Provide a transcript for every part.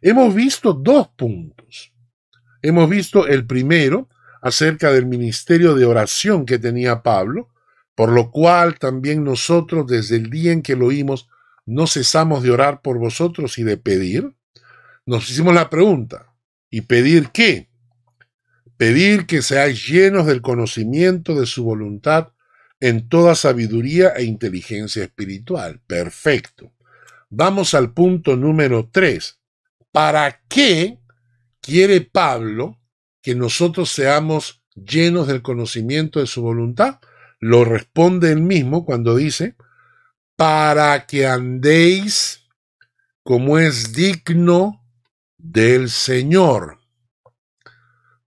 hemos visto dos puntos. Hemos visto el primero acerca del ministerio de oración que tenía Pablo, por lo cual también nosotros desde el día en que lo oímos no cesamos de orar por vosotros y de pedir. Nos hicimos la pregunta, ¿y pedir qué? Pedir que seáis llenos del conocimiento de su voluntad en toda sabiduría e inteligencia espiritual. Perfecto. Vamos al punto número tres. ¿Para qué quiere Pablo que nosotros seamos llenos del conocimiento de su voluntad? Lo responde él mismo cuando dice, para que andéis como es digno del Señor.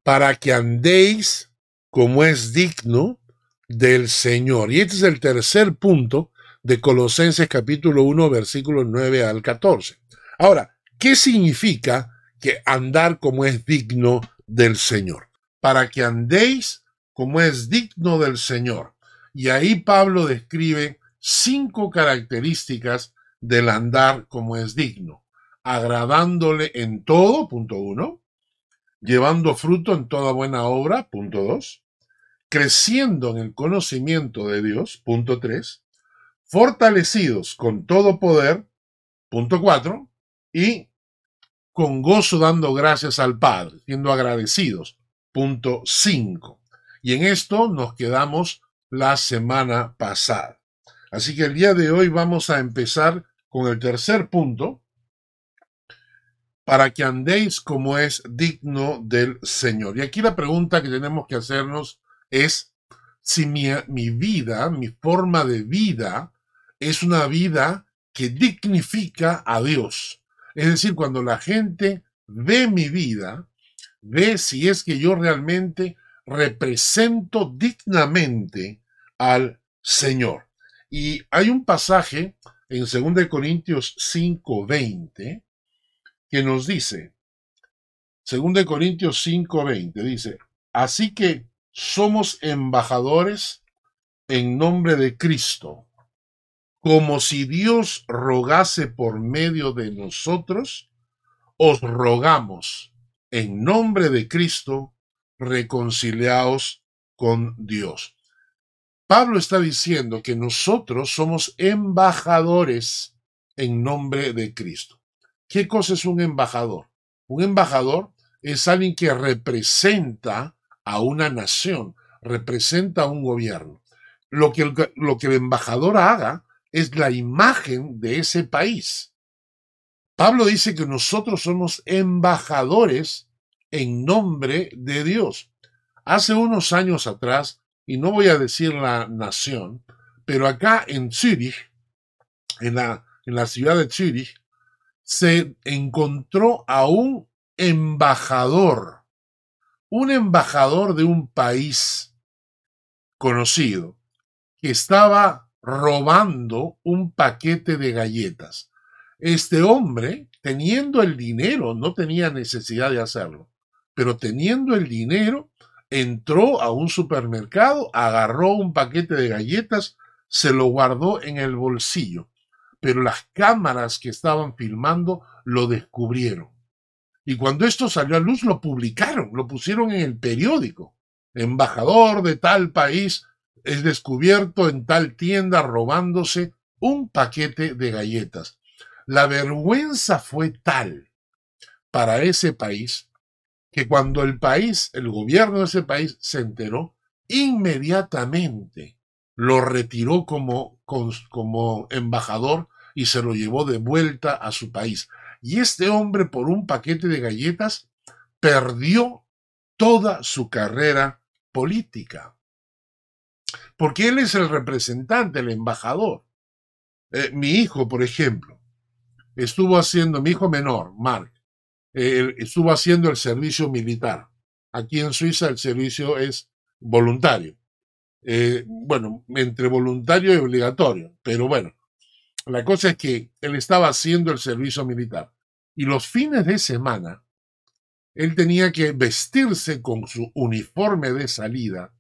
Para que andéis como es digno del Señor. Y este es el tercer punto de Colosenses capítulo 1, versículos 9 al 14. Ahora, ¿qué significa que andar como es digno del Señor? Para que andéis como es digno del Señor. Y ahí Pablo describe cinco características del andar como es digno. Agradándole en todo, punto uno. Llevando fruto en toda buena obra, punto dos creciendo en el conocimiento de Dios, punto 3, fortalecidos con todo poder, punto 4, y con gozo dando gracias al Padre, siendo agradecidos, punto 5. Y en esto nos quedamos la semana pasada. Así que el día de hoy vamos a empezar con el tercer punto, para que andéis como es digno del Señor. Y aquí la pregunta que tenemos que hacernos es si mi, mi vida, mi forma de vida, es una vida que dignifica a Dios. Es decir, cuando la gente ve mi vida, ve si es que yo realmente represento dignamente al Señor. Y hay un pasaje en 2 Corintios 5:20 que nos dice, 2 Corintios 5:20 dice, así que somos embajadores en nombre de Cristo, como si Dios rogase por medio de nosotros, os rogamos en nombre de Cristo, reconciliaos con Dios. Pablo está diciendo que nosotros somos embajadores en nombre de Cristo. ¿Qué cosa es un embajador? Un embajador es alguien que representa a una nación, representa a un gobierno. Lo que, el, lo que el embajador haga es la imagen de ese país. Pablo dice que nosotros somos embajadores en nombre de Dios. Hace unos años atrás, y no voy a decir la nación, pero acá en Zurich, en la, en la ciudad de Zurich, se encontró a un embajador un embajador de un país conocido que estaba robando un paquete de galletas. Este hombre, teniendo el dinero, no tenía necesidad de hacerlo, pero teniendo el dinero, entró a un supermercado, agarró un paquete de galletas, se lo guardó en el bolsillo, pero las cámaras que estaban filmando lo descubrieron. Y cuando esto salió a luz, lo publicaron, lo pusieron en el periódico. Embajador de tal país es descubierto en tal tienda robándose un paquete de galletas. La vergüenza fue tal para ese país que cuando el país, el gobierno de ese país se enteró, inmediatamente lo retiró como, como embajador y se lo llevó de vuelta a su país. Y este hombre, por un paquete de galletas, perdió toda su carrera política. Porque él es el representante, el embajador. Eh, mi hijo, por ejemplo, estuvo haciendo, mi hijo menor, Mark, estuvo haciendo el servicio militar. Aquí en Suiza el servicio es voluntario. Eh, bueno, entre voluntario y obligatorio, pero bueno, la cosa es que él estaba haciendo el servicio militar y los fines de semana él tenía que vestirse con su uniforme de salida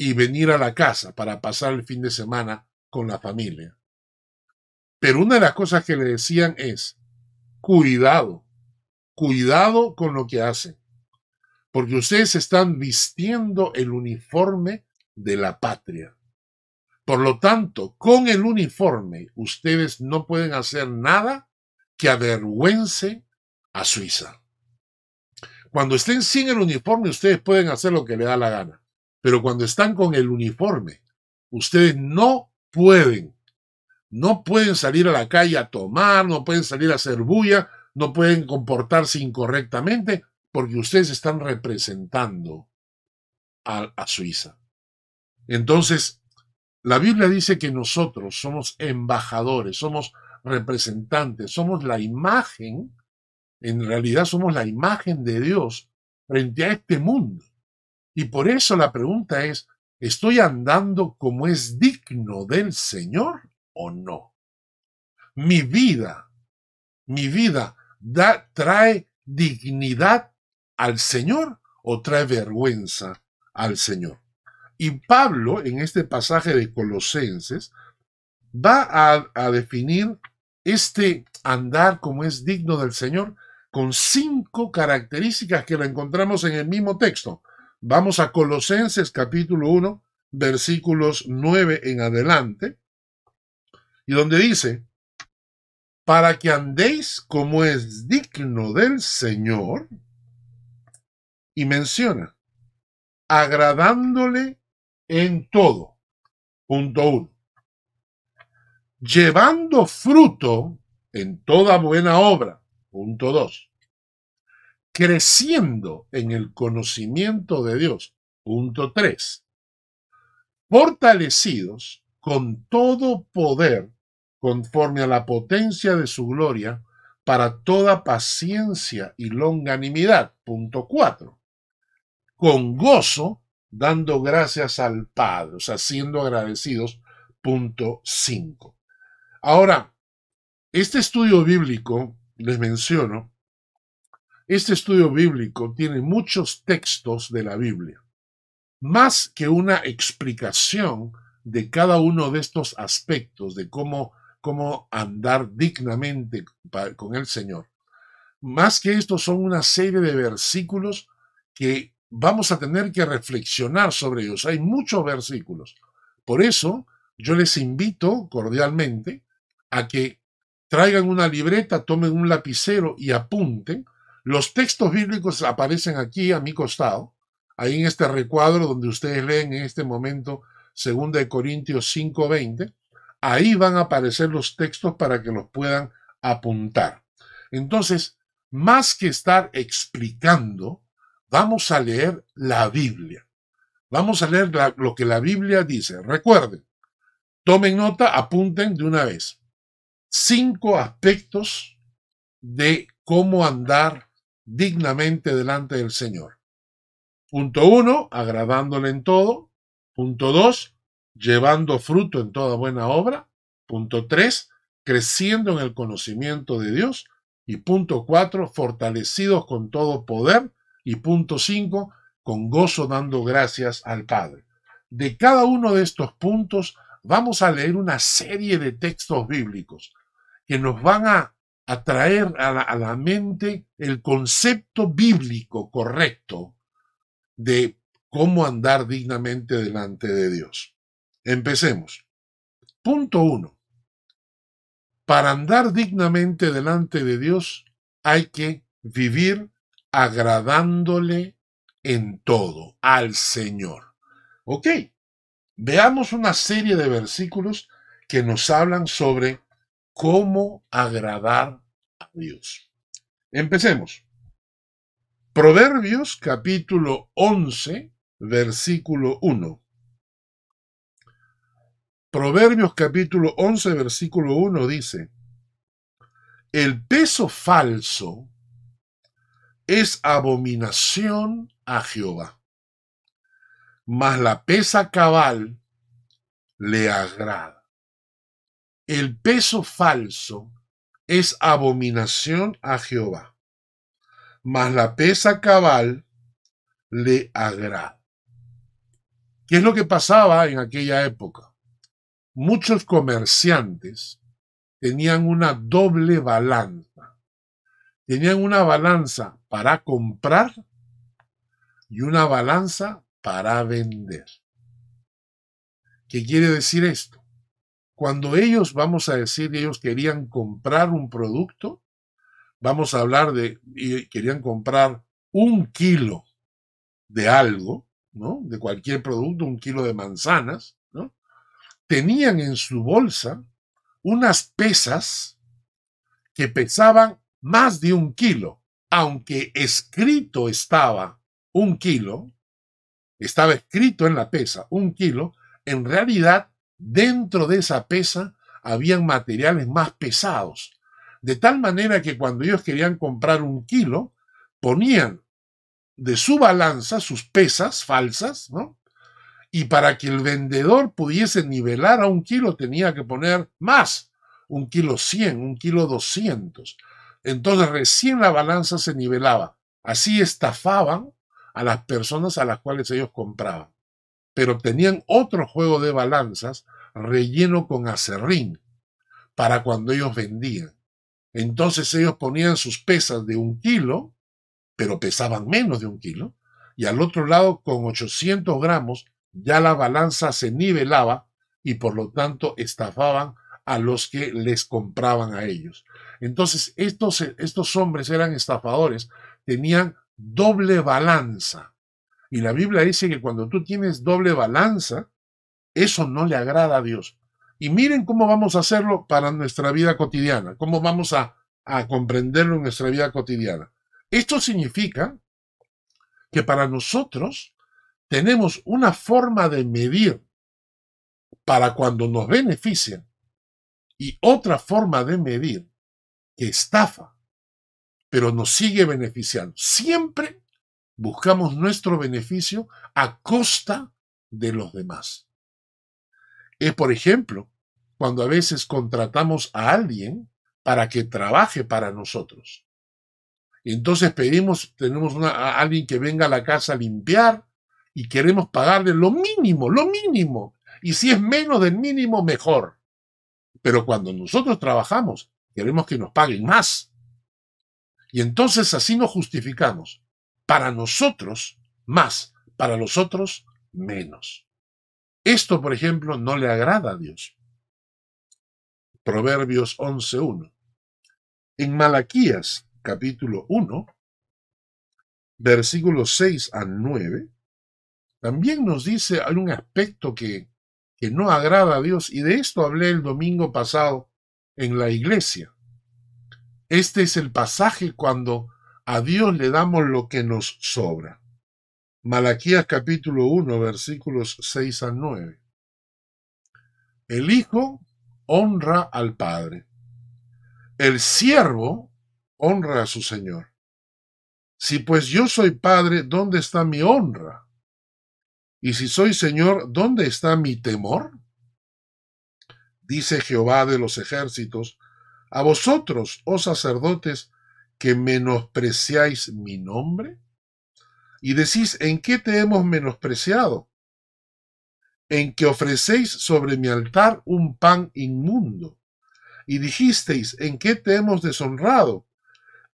y venir a la casa para pasar el fin de semana con la familia. Pero una de las cosas que le decían es, cuidado, cuidado con lo que hacen, porque ustedes están vistiendo el uniforme de la patria. Por lo tanto, con el uniforme, ustedes no pueden hacer nada que avergüence a Suiza. Cuando estén sin el uniforme, ustedes pueden hacer lo que les da la gana. Pero cuando están con el uniforme, ustedes no pueden, no pueden salir a la calle a tomar, no pueden salir a hacer bulla, no pueden comportarse incorrectamente, porque ustedes están representando a, a Suiza. Entonces, la Biblia dice que nosotros somos embajadores, somos representantes, somos la imagen, en realidad somos la imagen de Dios frente a este mundo. Y por eso la pregunta es, ¿estoy andando como es digno del Señor o no? Mi vida, mi vida da, trae dignidad al Señor o trae vergüenza al Señor. Y Pablo, en este pasaje de Colosenses, va a, a definir este andar como es digno del Señor con cinco características que la encontramos en el mismo texto. Vamos a Colosenses capítulo 1, versículos 9 en adelante, y donde dice, para que andéis como es digno del Señor, y menciona, agradándole en todo. Punto uno llevando fruto en toda buena obra. Punto 2. Creciendo en el conocimiento de Dios. Punto 3. Fortalecidos con todo poder conforme a la potencia de su gloria para toda paciencia y longanimidad. Punto 4. Con gozo dando gracias al Padre, o sea, siendo agradecidos. Punto 5. Ahora, este estudio bíblico, les menciono, este estudio bíblico tiene muchos textos de la Biblia, más que una explicación de cada uno de estos aspectos, de cómo, cómo andar dignamente con el Señor. Más que esto son una serie de versículos que vamos a tener que reflexionar sobre ellos. Hay muchos versículos. Por eso yo les invito cordialmente a que traigan una libreta, tomen un lapicero y apunten. Los textos bíblicos aparecen aquí a mi costado, ahí en este recuadro donde ustedes leen en este momento 2 de Corintios 5:20. Ahí van a aparecer los textos para que los puedan apuntar. Entonces, más que estar explicando, vamos a leer la Biblia. Vamos a leer lo que la Biblia dice. Recuerden, tomen nota, apunten de una vez cinco aspectos de cómo andar dignamente delante del Señor. Punto uno, agradándole en todo. Punto dos, llevando fruto en toda buena obra. Punto tres, creciendo en el conocimiento de Dios. Y punto cuatro, fortalecidos con todo poder. Y punto cinco, con gozo dando gracias al Padre. De cada uno de estos puntos vamos a leer una serie de textos bíblicos que nos van a, traer a la, mente el concepto bíblico correcto de cómo andar dignamente delante de Dios. Empecemos. Punto uno. Para andar dignamente delante de Dios hay que vivir agradándole en todo al Señor. Ok, veamos una serie de versículos que nos hablan sobre cómo agradar a Dios. Empecemos. Proverbios capítulo 11, versículo 1. Proverbios capítulo 11, versículo 1 dice, el peso falso es abominación a Jehová, mas la pesa cabal le agrada. El peso falso es abominación a Jehová, mas la pesa cabal le agrada. ¿Qué es lo que pasaba en aquella época? Muchos comerciantes tenían una doble balanza tenían una balanza para comprar y una balanza para vender. ¿Qué quiere decir esto? Cuando ellos, vamos a decir, ellos querían comprar un producto, vamos a hablar de, querían comprar un kilo de algo, ¿no? De cualquier producto, un kilo de manzanas, ¿no? Tenían en su bolsa unas pesas que pesaban más de un kilo, aunque escrito estaba un kilo, estaba escrito en la pesa un kilo, en realidad dentro de esa pesa habían materiales más pesados, de tal manera que cuando ellos querían comprar un kilo, ponían de su balanza sus pesas falsas, ¿no? Y para que el vendedor pudiese nivelar a un kilo tenía que poner más, un kilo cien, un kilo doscientos. Entonces recién la balanza se nivelaba. Así estafaban a las personas a las cuales ellos compraban. Pero tenían otro juego de balanzas relleno con acerrín para cuando ellos vendían. Entonces ellos ponían sus pesas de un kilo pero pesaban menos de un kilo, y al otro lado, con 800 gramos, ya la balanza se nivelaba y por lo tanto estafaban a los que les compraban a ellos. Entonces, estos, estos hombres eran estafadores, tenían doble balanza. Y la Biblia dice que cuando tú tienes doble balanza, eso no le agrada a Dios. Y miren cómo vamos a hacerlo para nuestra vida cotidiana, cómo vamos a, a comprenderlo en nuestra vida cotidiana. Esto significa que para nosotros tenemos una forma de medir para cuando nos benefician y otra forma de medir que estafa, pero nos sigue beneficiando. Siempre buscamos nuestro beneficio a costa de los demás. Es, por ejemplo, cuando a veces contratamos a alguien para que trabaje para nosotros. Entonces pedimos, tenemos a alguien que venga a la casa a limpiar y queremos pagarle lo mínimo, lo mínimo. Y si es menos del mínimo, mejor. Pero cuando nosotros trabajamos, queremos que nos paguen más. Y entonces así nos justificamos. Para nosotros, más. Para los otros, menos. Esto, por ejemplo, no le agrada a Dios. Proverbios 11.1. En Malaquías capítulo 1, versículos 6 a 9, también nos dice hay un aspecto que, que no agrada a Dios y de esto hablé el domingo pasado en la iglesia. Este es el pasaje cuando a Dios le damos lo que nos sobra. Malaquías capítulo 1 versículos 6 a 9. El Hijo honra al Padre. El siervo honra a su Señor. Si pues yo soy Padre, ¿dónde está mi honra? Y si soy Señor, ¿dónde está mi temor? Dice Jehová de los ejércitos, a vosotros, oh sacerdotes, que menospreciáis mi nombre. Y decís, ¿en qué te hemos menospreciado? En que ofrecéis sobre mi altar un pan inmundo. Y dijisteis, ¿en qué te hemos deshonrado?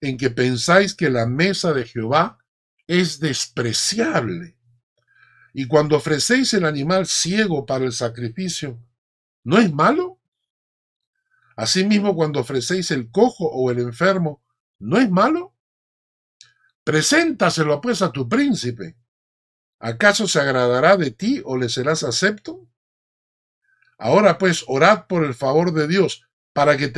en que pensáis que la mesa de Jehová es despreciable. Y cuando ofrecéis el animal ciego para el sacrificio, ¿no es malo? Asimismo, cuando ofrecéis el cojo o el enfermo, ¿no es malo? Preséntaselo pues a tu príncipe. ¿Acaso se agradará de ti o le serás acepto? Ahora pues orad por el favor de Dios, para que,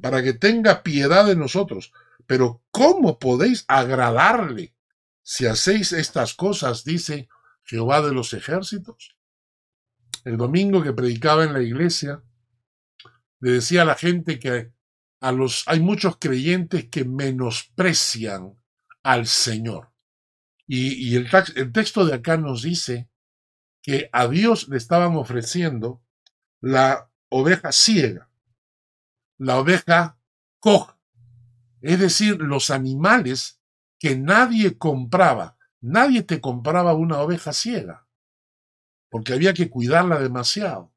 para que tenga piedad de nosotros, pero ¿cómo podéis agradarle si hacéis estas cosas? dice Jehová de los ejércitos. El domingo que predicaba en la iglesia, le decía a la gente que hay muchos creyentes que menosprecian al Señor. Y, el, el texto de acá nos dice que a Dios le estaban ofreciendo la oveja ciega, la oveja coja, es decir, los animales que nadie compraba. Nadie te compraba una oveja ciega, porque había que cuidarla demasiado.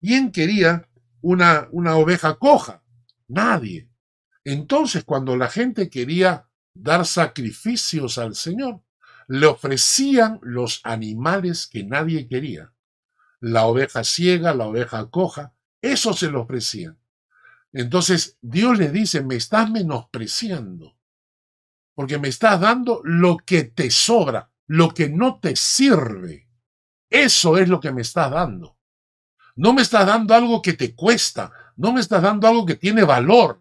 ¿Quién quería una, una oveja coja? Nadie. Entonces, cuando la gente quería dar sacrificios al Señor, le ofrecían los animales que nadie quería. La oveja ciega, la oveja coja, eso se lo ofrecían. Entonces Dios le dice, me estás menospreciando, porque me estás dando lo que te sobra, lo que no te sirve. Eso es lo que me estás dando. No me estás dando algo que te cuesta, no me estás dando algo que tiene valor,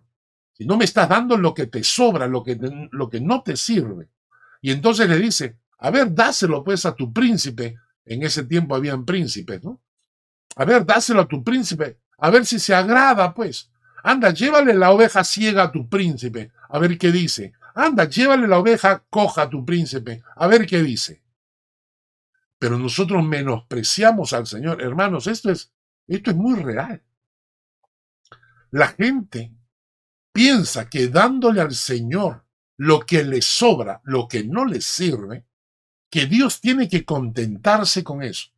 sino me estás dando lo que te sobra, lo que, lo que no te sirve. Y entonces le dice, a ver, dáselo pues a tu príncipe. En ese tiempo habían príncipes, ¿no? A ver, dáselo a tu príncipe, a ver si se agrada, pues. Anda, llévale la oveja ciega a tu príncipe, a ver qué dice. Anda, llévale la oveja coja a tu príncipe, a ver qué dice. Pero nosotros menospreciamos al Señor. Hermanos, esto es, esto es muy real. La gente piensa que dándole al Señor lo que le sobra, lo que no le sirve, que Dios tiene que contentarse con eso.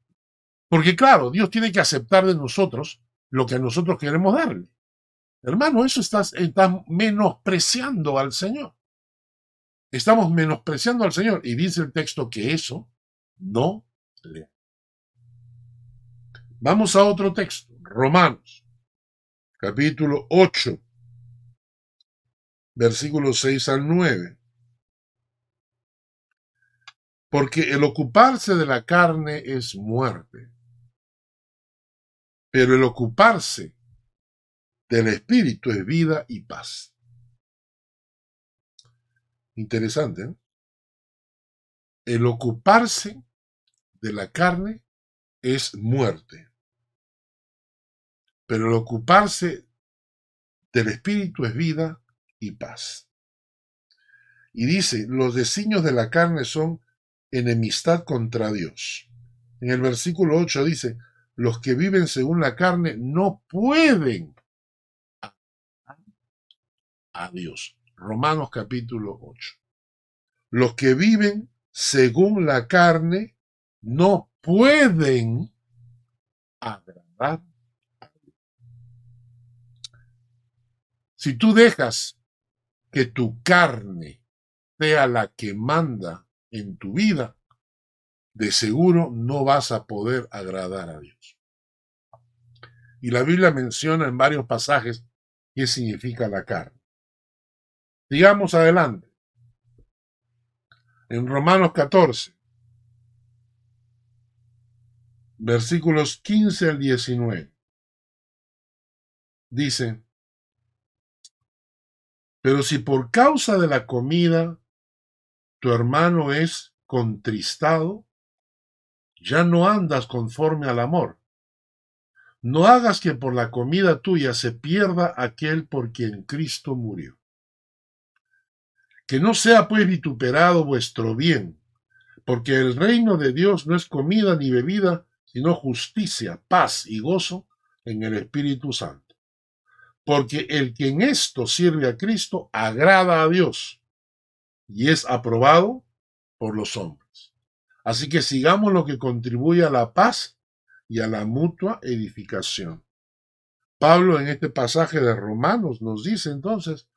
Porque claro, Dios tiene que aceptar de nosotros lo que nosotros queremos darle. Hermano, eso estás, menospreciando al Señor. Estamos menospreciando al Señor. Y dice el texto que eso no le. Vamos a otro texto. Romanos, capítulo 8, versículos 6 al 9. Porque el ocuparse de la carne es muerte, pero el ocuparse del espíritu es vida y paz. Interesante, ¿no? El ocuparse de la carne es muerte, pero el ocuparse del espíritu es vida y paz. Y dice, los designios de la carne son enemistad contra Dios. En el versículo 8 dice, los que viven según la carne no pueden a Dios. Romanos capítulo 8. Los que viven según la carne no pueden agradar a Dios. Si tú dejas que tu carne sea la que manda en tu vida, de seguro no vas a poder agradar a Dios. Y la Biblia menciona en varios pasajes qué significa la carne. Sigamos adelante. En Romanos 14, versículos 15 al 19, dice, pero si por causa de la comida tu hermano es contristado, ya no andas conforme al amor. No hagas que por la comida tuya se pierda aquel por quien Cristo murió. Que no sea pues vituperado vuestro bien, porque el reino de Dios no es comida ni bebida, sino justicia, paz y gozo en el Espíritu Santo. Porque el que en esto sirve a Cristo agrada a Dios y es aprobado por los hombres. Así que sigamos lo que contribuye a la paz y a la mutua edificación. Pablo en este pasaje de Romanos nos dice entonces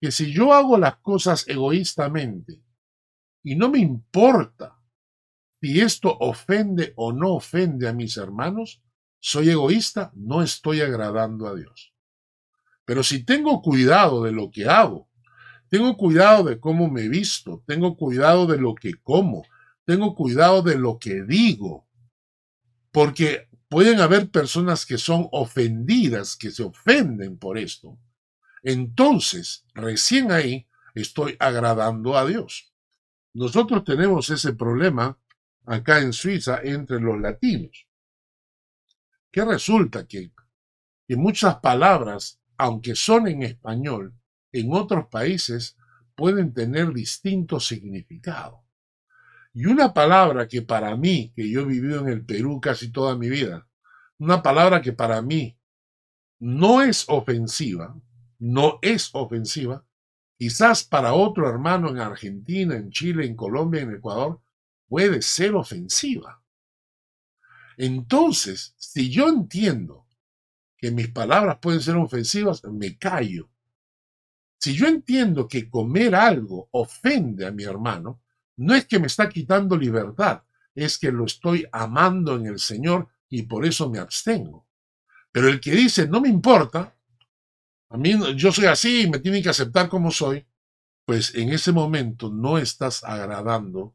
que si yo hago las cosas egoístamente y no me importa si esto ofende o no ofende a mis hermanos, soy egoísta, no estoy agradando a Dios. Pero si tengo cuidado de lo que hago tengo cuidado de cómo me visto, tengo cuidado de lo que como, tengo cuidado de lo que digo, porque pueden haber personas que son ofendidas, que se ofenden por esto. Entonces, recién ahí estoy agradando a Dios. Nosotros tenemos ese problema acá en Suiza entre los latinos, que resulta que, que muchas palabras, aunque son en español, en otros países pueden tener distintos significados. Y una palabra que para mí, que yo he vivido en el Perú casi toda mi vida, una palabra que para mí no es ofensiva, no es ofensiva, quizás para otro hermano en Argentina, en Chile, en Colombia, en Ecuador, puede ser ofensiva. Entonces, si yo entiendo que mis palabras pueden ser ofensivas, me callo Si yo entiendo que comer algo ofende a mi hermano, no es que me está quitando libertad, es que lo estoy amando en el Señor y por eso me abstengo. Pero el que dice, no me importa, a mí yo soy así y me tienen que aceptar como soy, pues en ese momento no estás agradando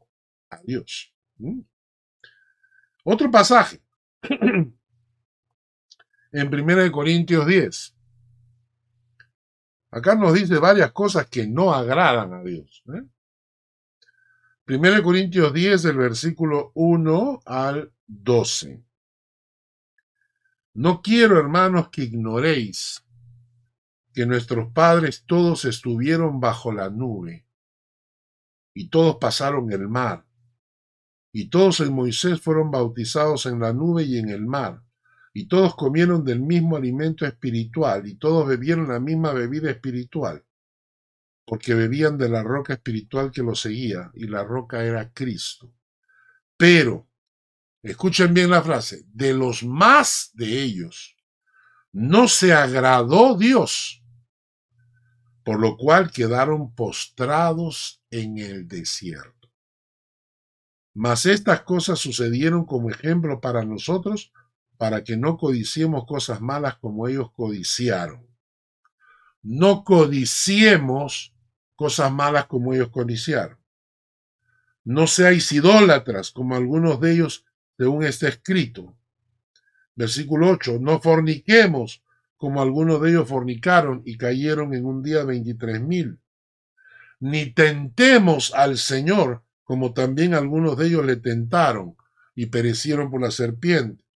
a Dios. ¿Mm? Otro pasaje. en 1 Corintios 10. Acá nos dice varias cosas que no agradan a Dios. ¿eh? 1 Corintios 10, del versículo 1 al 12. No quiero, hermanos, que ignoréis que nuestros padres todos estuvieron bajo la nube, y todos pasaron el mar, y todos en Moisés fueron bautizados en la nube y en el mar, y todos comieron del mismo alimento espiritual, y todos bebieron la misma bebida espiritual, porque bebían de la roca espiritual que los seguía, y la roca era Cristo. Pero, escuchen bien la frase, de los más de ellos, no se agradó Dios, por lo cual quedaron postrados en el desierto. Mas estas cosas sucedieron como ejemplo para nosotros, para que no codiciemos cosas malas como ellos codiciaron. No codiciemos cosas malas como ellos codiciaron. No seáis idólatras como algunos de ellos según está escrito. Versículo 8, no forniquemos como algunos de ellos fornicaron y cayeron en un día veintitrés mil. Ni tentemos al Señor como también algunos de ellos le tentaron y perecieron por la serpiente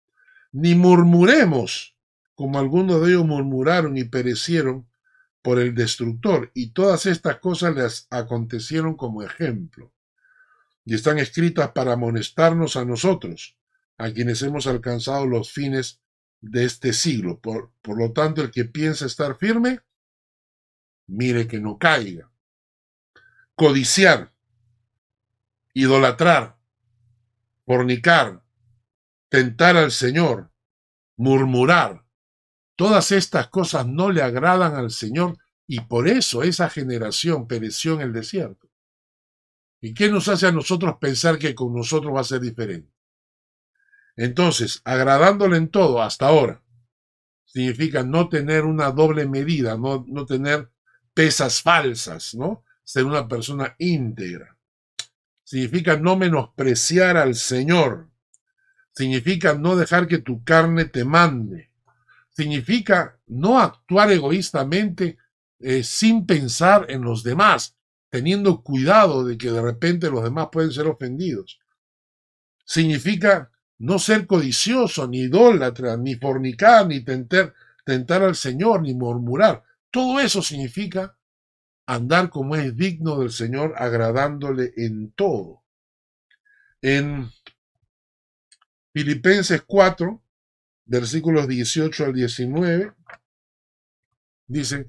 ni murmuremos, como algunos de ellos murmuraron y perecieron por el destructor, y todas estas cosas les acontecieron como ejemplo, y están escritas para amonestarnos a nosotros, a quienes hemos alcanzado los fines de este siglo. Por, por lo tanto, el que piensa estar firme, mire que no caiga. Codiciar, idolatrar, fornicar, tentar al Señor, murmurar. Todas estas cosas no le agradan al Señor y por eso esa generación pereció en el desierto. ¿Y qué nos hace a nosotros pensar que con nosotros va a ser diferente? Entonces, agradándole en todo hasta ahora, significa no tener una doble medida, no, no tener pesas falsas, ¿no? Ser una persona íntegra. Significa no menospreciar al Señor, significa no dejar que tu carne te mande, significa no actuar egoístamente eh, sin pensar en los demás, teniendo cuidado de que de repente los demás pueden ser ofendidos. Significa no ser codicioso, ni idólatra, ni fornicar, ni tentar, tentar al Señor, ni murmurar. Todo eso significa andar como es digno del Señor, agradándole en todo. En Filipenses 4, versículos 18 al 19, dice,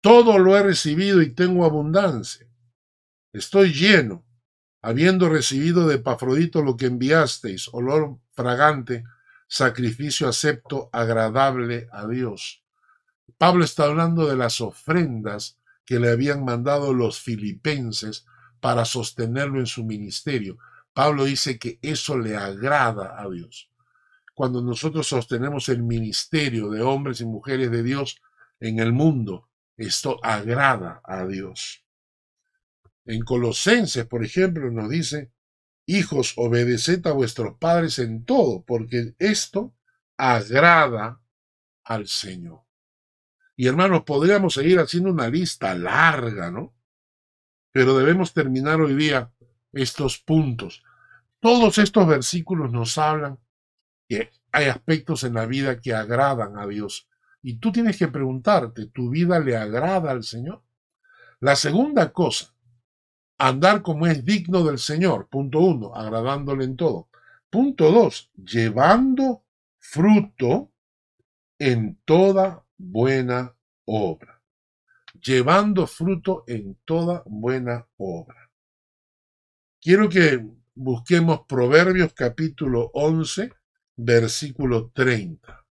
todo lo he recibido y tengo abundancia. Estoy lleno, habiendo recibido de Pafrodito lo que enviasteis, olor fragante, sacrificio acepto, agradable a Dios. Pablo está hablando de las ofrendas que le habían mandado los filipenses para sostenerlo en su ministerio. Pablo dice que eso le agrada a Dios. Cuando nosotros sostenemos el ministerio de hombres y mujeres de Dios en el mundo, esto agrada a Dios. En Colosenses, por ejemplo, nos dice, hijos, obedeced a vuestros padres en todo, porque esto agrada al Señor. Y hermanos, podríamos seguir haciendo una lista larga, ¿no? Pero debemos terminar hoy día estos puntos. Todos estos versículos nos hablan que hay aspectos en la vida que agradan a Dios. Y tú tienes que preguntarte, ¿tu vida le agrada al Señor? La segunda cosa, andar como es digno del Señor. Punto uno, agradándole en todo. Punto dos, llevando fruto en toda buena obra. Llevando fruto en toda buena obra. Quiero que busquemos Proverbios capítulo 11, versículo 30.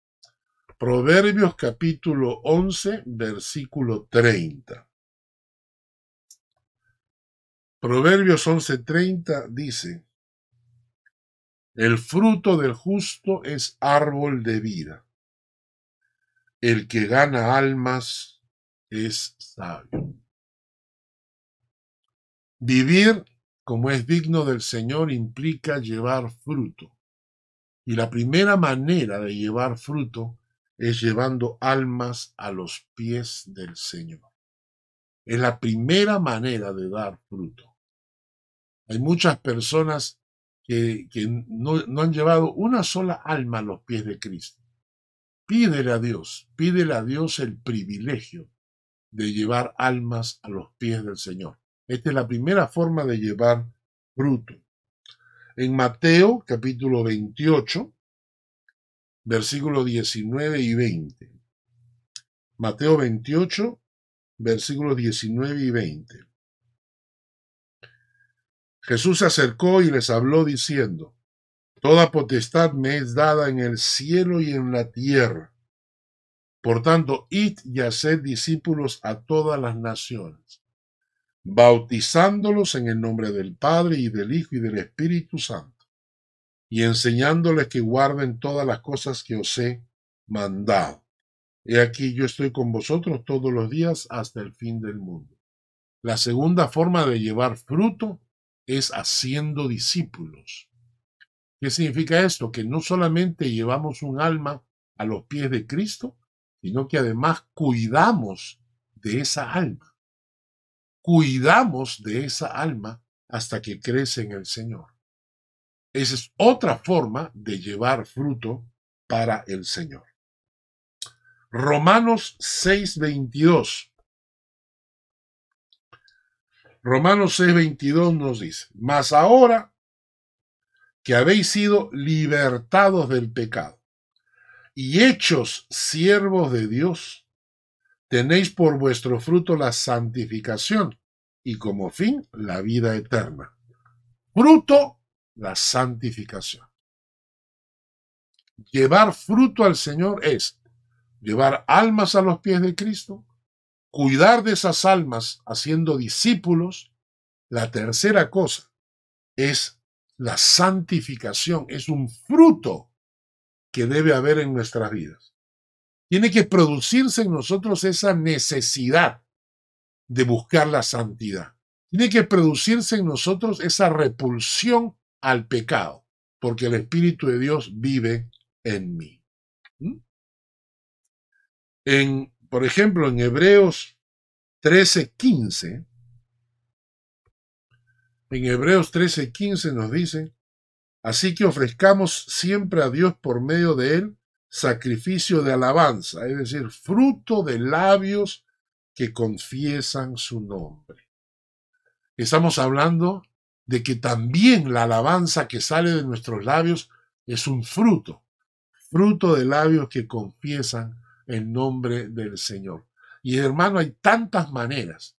Proverbios capítulo 11, versículo 30. Proverbios 11:30 dice, el fruto del justo es árbol de vida. El que gana almas es sabio. Vivir como es digno del Señor implica llevar fruto. Y la primera manera de llevar fruto es llevando almas a los pies del Señor. Es la primera manera de dar fruto. Hay muchas personas que, no, han llevado una sola alma a los pies de Cristo. Pídele a Dios, pídele a Dios el privilegio de llevar almas a los pies del Señor. Esta es la primera forma de llevar fruto. En Mateo capítulo 28, versículos 19 y 20. Mateo 28, versículos 19 y 20. Jesús se acercó y les habló diciendo, Toda potestad me es dada en el cielo y en la tierra. Por tanto, id y haced discípulos a todas las naciones bautizándolos en el nombre del Padre y del Hijo y del Espíritu Santo, y enseñándoles que guarden todas las cosas que os he mandado. He aquí yo estoy con vosotros todos los días hasta el fin del mundo. La segunda forma de llevar fruto es haciendo discípulos. ¿Qué significa esto? Que no solamente llevamos un alma a los pies de Cristo, sino que además cuidamos de esa alma cuidamos de esa alma hasta que crece en el Señor. Esa es otra forma de llevar fruto para el Señor. Romanos 6:22. Romanos 6:22 nos dice, mas ahora que habéis sido libertados del pecado y hechos siervos de Dios, tenéis por vuestro fruto la santificación y como fin la vida eterna. Fruto, la santificación. Llevar fruto al Señor es llevar almas a los pies de Cristo, cuidar de esas almas haciendo discípulos. La tercera cosa es la santificación, es un fruto que debe haber en nuestras vidas. Tiene que producirse en nosotros esa necesidad de buscar la santidad. Tiene que producirse en nosotros esa repulsión al pecado, porque el Espíritu de Dios vive en mí. ¿Mm? En, por ejemplo, en Hebreos 13:15, en Hebreos 13:15 nos dice, así que ofrezcamos siempre a Dios por medio de Él sacrificio de alabanza, es decir, fruto de labios que confiesan su nombre. Estamos hablando de que también la alabanza que sale de nuestros labios es un fruto, fruto de labios que confiesan el nombre del Señor. Y hermano, hay tantas maneras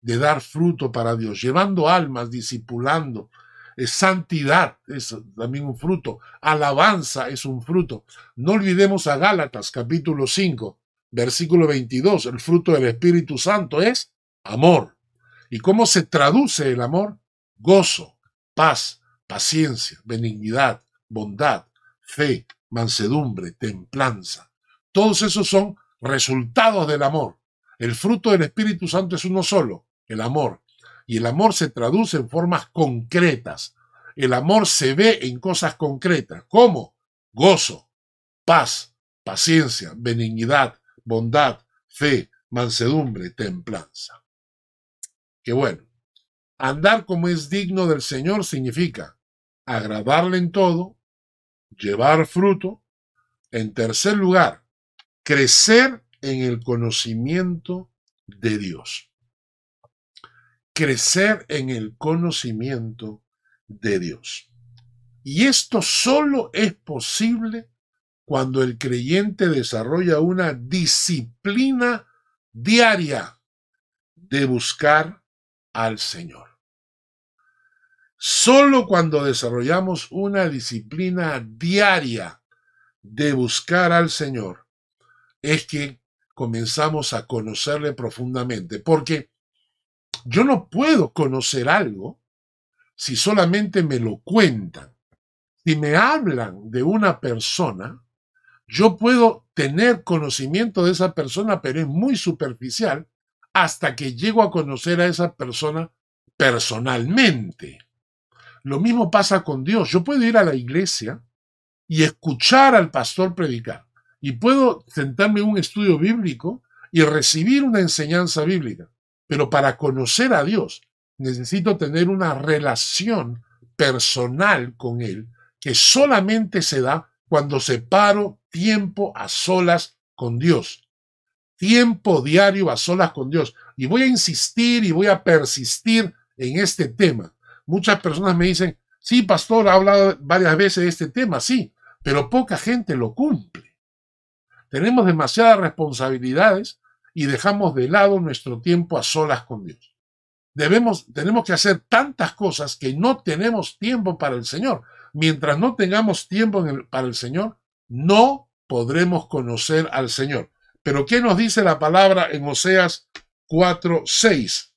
de dar fruto para Dios, llevando almas, discipulando, santidad es también un fruto, alabanza es un fruto. No olvidemos a Gálatas capítulo 5, versículo 22, el fruto del Espíritu Santo es amor. ¿Y cómo se traduce el amor? Gozo, paz, paciencia, benignidad, bondad, fe, mansedumbre, templanza. Todos esos son resultados del amor. El fruto del Espíritu Santo es uno solo, el amor. Y el amor se traduce en formas concretas. El amor se ve en cosas concretas. ¿Cómo? Gozo, paz, paciencia, benignidad, bondad, fe, mansedumbre, templanza. Qué bueno. Andar como es digno del Señor significa agradarle en todo, llevar fruto. En tercer lugar, crecer en el conocimiento de Dios crecer en el conocimiento de Dios. Y esto solo es posible cuando el creyente desarrolla una disciplina diaria de buscar al Señor. Solo cuando desarrollamos una disciplina diaria de buscar al Señor es que comenzamos a conocerle profundamente, porque Yo no puedo conocer algo si solamente me lo cuentan. Si me hablan de una persona, yo puedo tener conocimiento de esa persona, pero es muy superficial hasta que llego a conocer a esa persona personalmente. Lo mismo pasa con Dios. Yo puedo ir a la iglesia y escuchar al pastor predicar. Y puedo sentarme en un estudio bíblico y recibir una enseñanza bíblica. Pero para conocer a Dios necesito tener una relación personal con Él que solamente se da cuando separo tiempo a solas con Dios. Tiempo diario a solas con Dios. Y voy a insistir y voy a persistir en este tema. Muchas personas me dicen, sí, pastor, ha hablado varias veces de este tema, sí, pero poca gente lo cumple. Tenemos demasiadas responsabilidades y dejamos de lado nuestro tiempo a solas con Dios. Debemos, tenemos que hacer tantas cosas que no tenemos tiempo para el Señor. Mientras no tengamos tiempo para el Señor, no podremos conocer al Señor. Pero ¿qué nos dice la palabra en Oseas 4.6?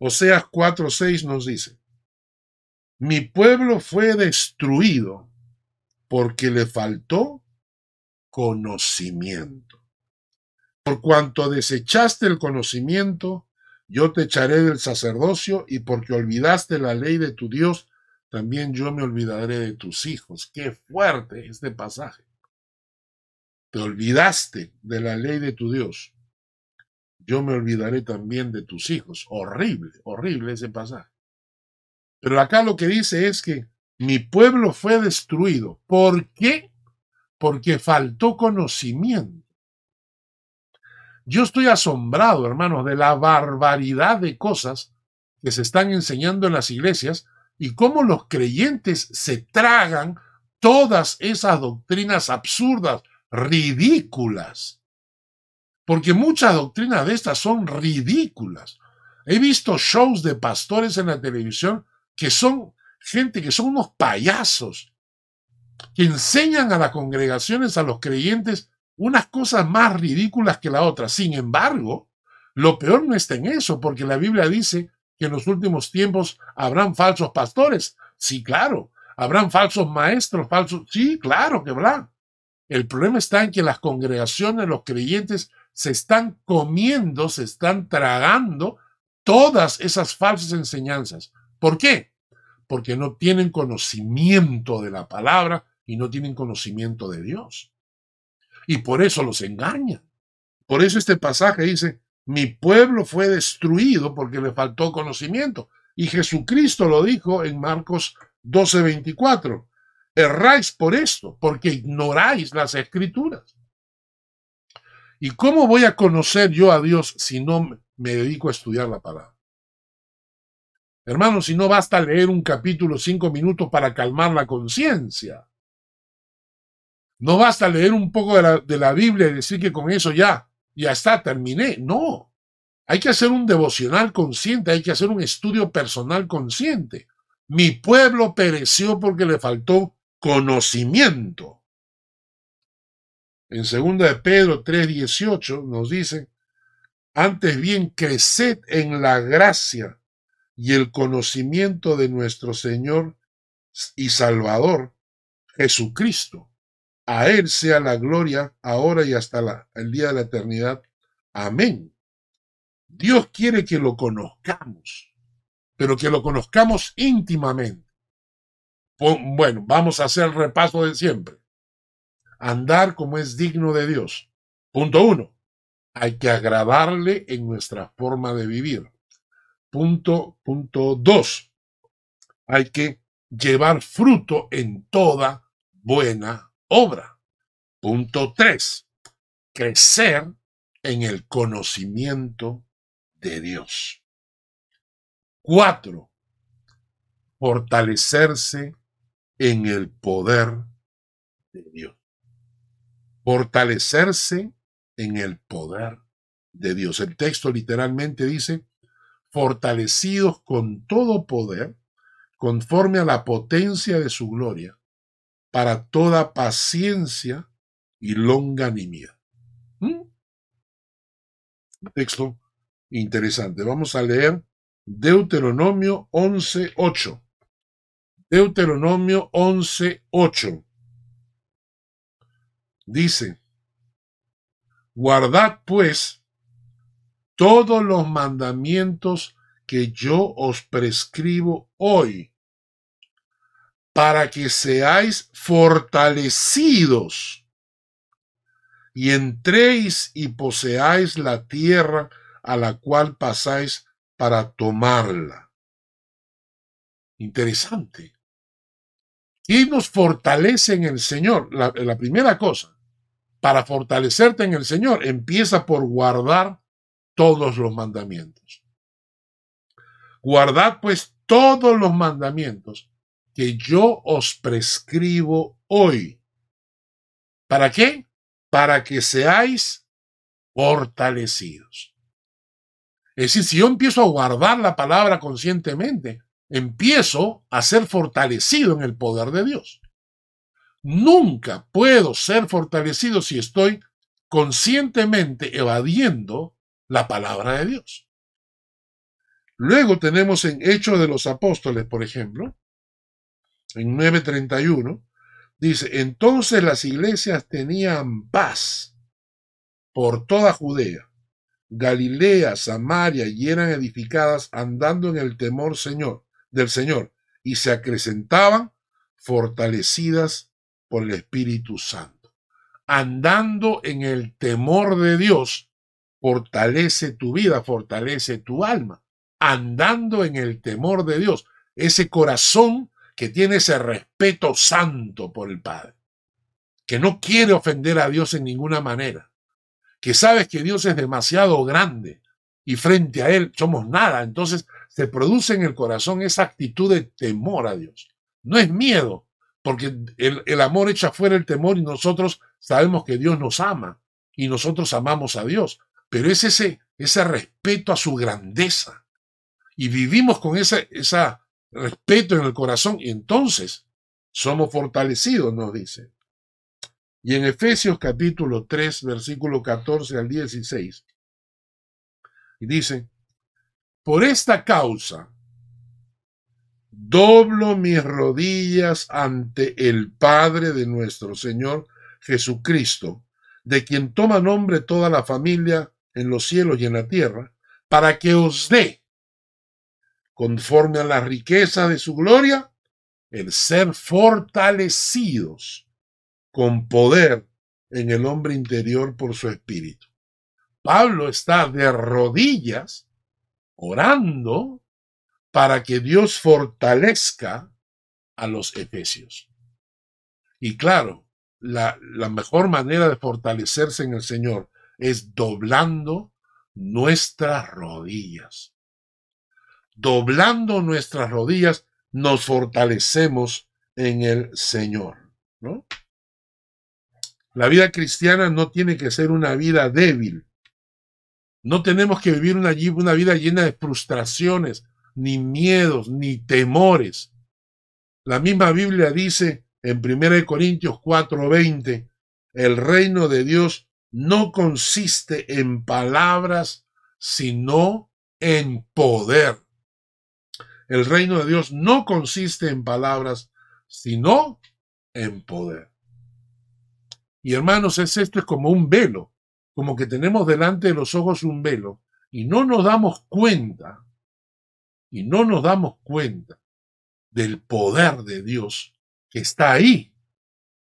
Oseas 4.6 nos dice, mi pueblo fue destruido porque le faltó conocimiento. Por cuanto desechaste el conocimiento, yo te echaré del sacerdocio y porque olvidaste la ley de tu Dios, también yo me olvidaré de tus hijos. Qué fuerte este pasaje. Te olvidaste de la ley de tu Dios. Yo me olvidaré también de tus hijos. Horrible, horrible ese pasaje. Pero acá lo que dice es que mi pueblo fue destruido. ¿Por qué? Porque faltó conocimiento. Yo estoy asombrado, hermanos, de la barbaridad de cosas que se están enseñando en las iglesias y cómo los creyentes se tragan todas esas doctrinas absurdas, ridículas. Porque muchas doctrinas de estas son ridículas. He visto shows de pastores en la televisión que son gente que son unos payasos, que enseñan a las congregaciones, a los creyentes, unas cosas más ridículas que la otra. Sin embargo, lo peor no está en eso, porque la Biblia dice que en los últimos tiempos habrán falsos pastores. Sí, claro. Habrán falsos maestros, falsos. Sí, claro que habrá. El problema está en que las congregaciones, los creyentes, se están comiendo, se están tragando todas esas falsas enseñanzas. ¿Por qué? Porque no tienen conocimiento de la palabra y no tienen conocimiento de Dios. Y por eso los engañan. Por eso este pasaje dice, mi pueblo fue destruido porque le faltó conocimiento. Y Jesucristo lo dijo en Marcos 12:24. Erráis por esto, porque ignoráis las escrituras. ¿Y cómo voy a conocer yo a Dios si no me dedico a estudiar la palabra? Hermano, si no basta leer un capítulo cinco minutos para calmar la conciencia. No basta leer un poco de la, de la Biblia y decir que con eso ya ya está, terminé. No. Hay que hacer un devocional consciente, hay que hacer un estudio personal consciente. Mi pueblo pereció porque le faltó conocimiento. En 2 de Pedro 3:18 nos dice, antes bien creced en la gracia y el conocimiento de nuestro Señor y Salvador Jesucristo. A Él sea la gloria ahora y hasta el día de la eternidad. Amén. Dios quiere que lo conozcamos, pero que lo conozcamos íntimamente. Bueno, vamos a hacer el repaso de siempre. Andar como es digno de Dios. Punto uno. Hay que agradarle en nuestra forma de vivir. Punto, punto dos. Hay que llevar fruto en toda buena obra. Punto 3. Crecer en el conocimiento de Dios. 4. Fortalecerse en el poder de Dios. Fortalecerse en el poder de Dios. El texto literalmente dice, fortalecidos con todo poder, conforme a la potencia de su gloria, para toda paciencia y longanimidad. ¿Mm? texto interesante. Vamos a leer Deuteronomio 11.8. Deuteronomio 11.8. Dice, guardad pues todos los mandamientos que yo os prescribo hoy, para que seáis fortalecidos y entréis y poseáis la tierra a la cual pasáis para tomarla. Interesante. ¿Quién nos fortalece en el Señor? La, la primera cosa, para fortalecerte en el Señor, empieza por guardar todos los mandamientos. Guardad pues todos los mandamientos que yo os prescribo hoy. ¿Para qué? Para que seáis fortalecidos. Es decir, si yo empiezo a guardar la palabra conscientemente, empiezo a ser fortalecido en el poder de Dios. Nunca puedo ser fortalecido si estoy conscientemente evadiendo la palabra de Dios. Luego tenemos en Hechos de los Apóstoles, por ejemplo, en 9:31, dice, entonces las iglesias tenían paz por toda Judea, Galilea, Samaria, y eran edificadas andando en el temor Señor, del Señor, y se acrecentaban fortalecidas por el Espíritu Santo. Andando en el temor de Dios, fortalece tu vida, fortalece tu alma. Andando en el temor de Dios, ese corazón que tiene ese respeto santo por el Padre, que no quiere ofender a Dios en ninguna manera, que sabes que Dios es demasiado grande y frente a Él somos nada, entonces se produce en el corazón esa actitud de temor a Dios. No es miedo, porque el, amor echa fuera el temor y nosotros sabemos que Dios nos ama y nosotros amamos a Dios, pero es ese, ese respeto a su grandeza. Y vivimos con ese, esa, respeto en el corazón y entonces somos fortalecidos, nos dice. Y en Efesios capítulo 3, versículo 14 al 16, y dice, por esta causa, doblo mis rodillas ante el Padre de nuestro Señor Jesucristo, de quien toma nombre toda la familia en los cielos y en la tierra, para que os dé conforme a la riqueza de su gloria, el ser fortalecidos con poder en el hombre interior por su espíritu. Pablo está de rodillas orando para que Dios fortalezca a los efesios. Y claro, la, la, mejor manera de fortalecerse en el Señor es doblando nuestras rodillas doblando nuestras rodillas, nos fortalecemos en el Señor. La vida cristiana no tiene que ser una vida débil. No tenemos que vivir una, una vida llena de frustraciones, ni miedos, ni temores. La misma Biblia dice en 1 Corintios 4:20, el reino de Dios no consiste en palabras, sino en poder. El reino de Dios no consiste en palabras, sino en poder. Y hermanos, es esto es como un velo, como que tenemos delante de los ojos un velo y no nos damos cuenta, y no nos damos cuenta del poder de Dios que está ahí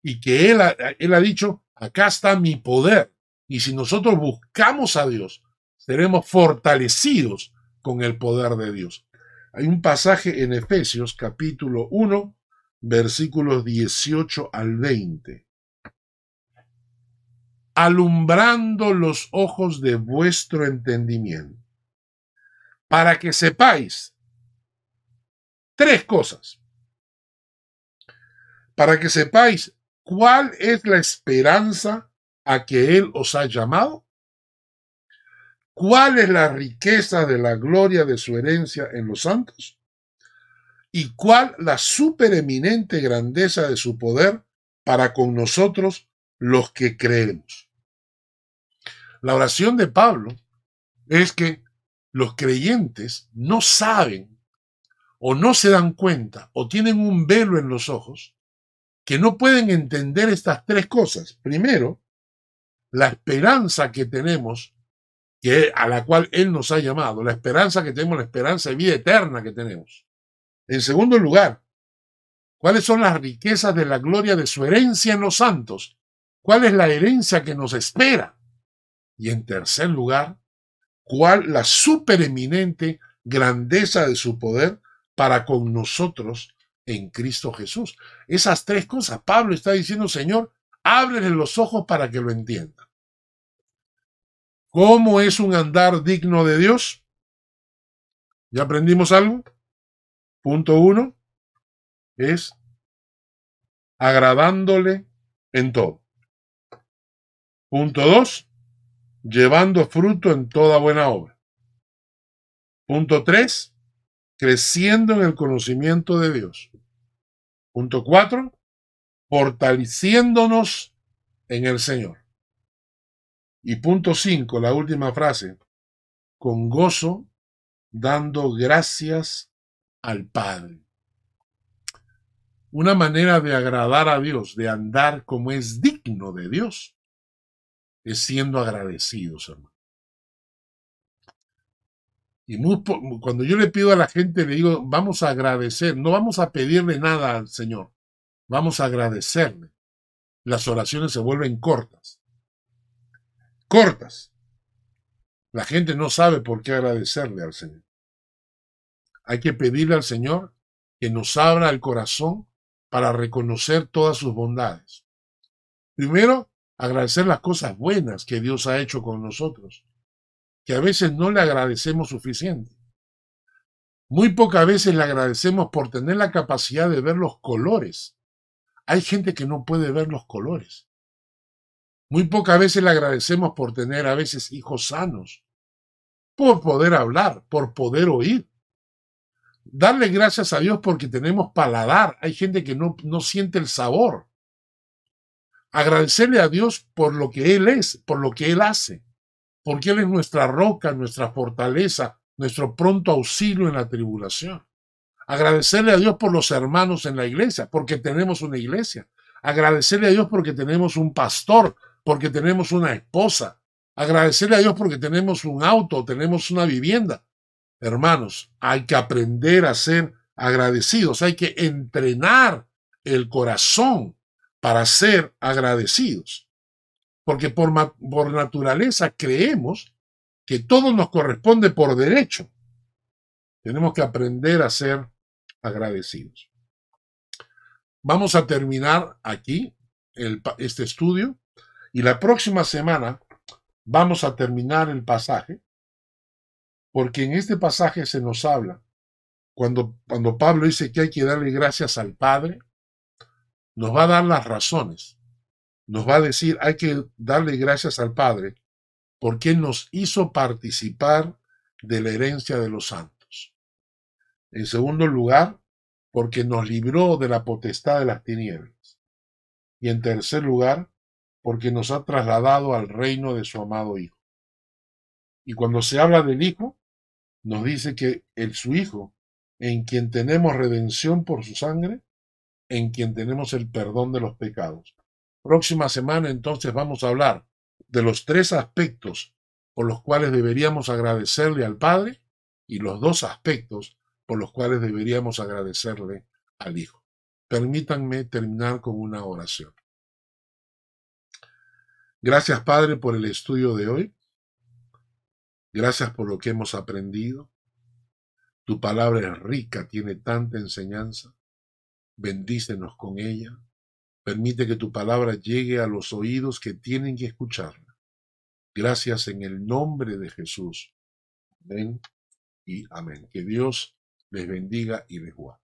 y que Él ha, él ha dicho, acá está mi poder. Y si nosotros buscamos a Dios, seremos fortalecidos con el poder de Dios. Hay un pasaje en Efesios capítulo 1, versículos 18 al 20. Alumbrando los ojos de vuestro entendimiento, para que sepáis tres cosas. Para que sepáis cuál es la esperanza a que Él os ha llamado cuál es la riqueza de la gloria de su herencia en los santos y cuál la supereminente grandeza de su poder para con nosotros los que creemos. La oración de Pablo es que los creyentes no saben o no se dan cuenta o tienen un velo en los ojos que no pueden entender estas tres cosas. Primero, la esperanza que tenemos, que a la cual Él nos ha llamado, la esperanza que tenemos, la esperanza de vida eterna que tenemos. En segundo lugar, cuáles son las riquezas de la gloria de su herencia en los santos, cuál es la herencia que nos espera. Y en tercer lugar, cuál la supereminente grandeza de su poder para con nosotros en Cristo Jesús. Esas tres cosas, Pablo está diciendo, Señor, ábrele los ojos para que lo entienda. ¿Cómo es un andar digno de Dios? ¿Ya aprendimos algo? Punto uno es agradándole en todo. Punto dos, llevando fruto en toda buena obra. Punto tres, creciendo en el conocimiento de Dios. Punto cuatro, fortaleciéndonos en el Señor. Y punto cinco, la última frase, con gozo, dando gracias al Padre. Una manera de agradar a Dios, de andar como es digno de Dios, es siendo agradecidos, hermano. Y cuando yo le pido a la gente, le digo, vamos a agradecer, no vamos a pedirle nada al Señor, vamos a agradecerle. Las oraciones se vuelven cortas. Cortas. La gente no sabe por qué agradecerle al Señor. Hay que pedirle al Señor que nos abra el corazón para reconocer todas sus bondades. Primero, agradecer las cosas buenas que Dios ha hecho con nosotros, que a veces no le agradecemos suficiente. Muy pocas veces le agradecemos por tener la capacidad de ver los colores. Hay gente que no puede ver los colores. Muy pocas veces le agradecemos por tener a veces hijos sanos, por poder hablar, por poder oír. Darle gracias a Dios porque tenemos paladar. Hay gente que no, no siente el sabor agradecerle a Dios por lo que Él es, por lo que Él hace, porque Él es nuestra roca, nuestra fortaleza, nuestro pronto auxilio en la tribulación. Agradecerle a Dios por los hermanos en la iglesia, porque tenemos una iglesia. Agradecerle a Dios porque tenemos un pastor, porque tenemos una esposa. Agradecerle a Dios porque tenemos un auto, tenemos una vivienda. Hermanos, hay que aprender a ser agradecidos, hay que entrenar el corazón para ser agradecidos. Porque por, naturaleza creemos que todo nos corresponde por derecho. Tenemos que aprender a ser agradecidos. Vamos a terminar aquí este estudio y la próxima semana vamos a terminar el pasaje porque en este pasaje se nos habla cuando, cuando Pablo dice que hay que darle gracias al Padre, nos va a dar las razones. Nos va a decir, hay que darle gracias al Padre porque nos hizo participar de la herencia de los santos. En segundo lugar, porque nos libró de la potestad de las tinieblas. Y en tercer lugar, porque nos ha trasladado al reino de su amado Hijo. Y cuando se habla del Hijo, nos dice que el su Hijo, en quien tenemos redención por su sangre, en quien tenemos el perdón de los pecados. Próxima semana entonces vamos a hablar de los tres aspectos por los cuales deberíamos agradecerle al Padre y los dos aspectos por los cuales deberíamos agradecerle al Hijo. Permítanme terminar con una oración. Gracias Padre por el estudio de hoy. Gracias por lo que hemos aprendido. Tu palabra es rica, tiene tanta enseñanza bendícenos con ella. Permite que tu palabra llegue a los oídos que tienen que escucharla. Gracias en el nombre de Jesús. Amén y amén. Que Dios les bendiga y les guarde.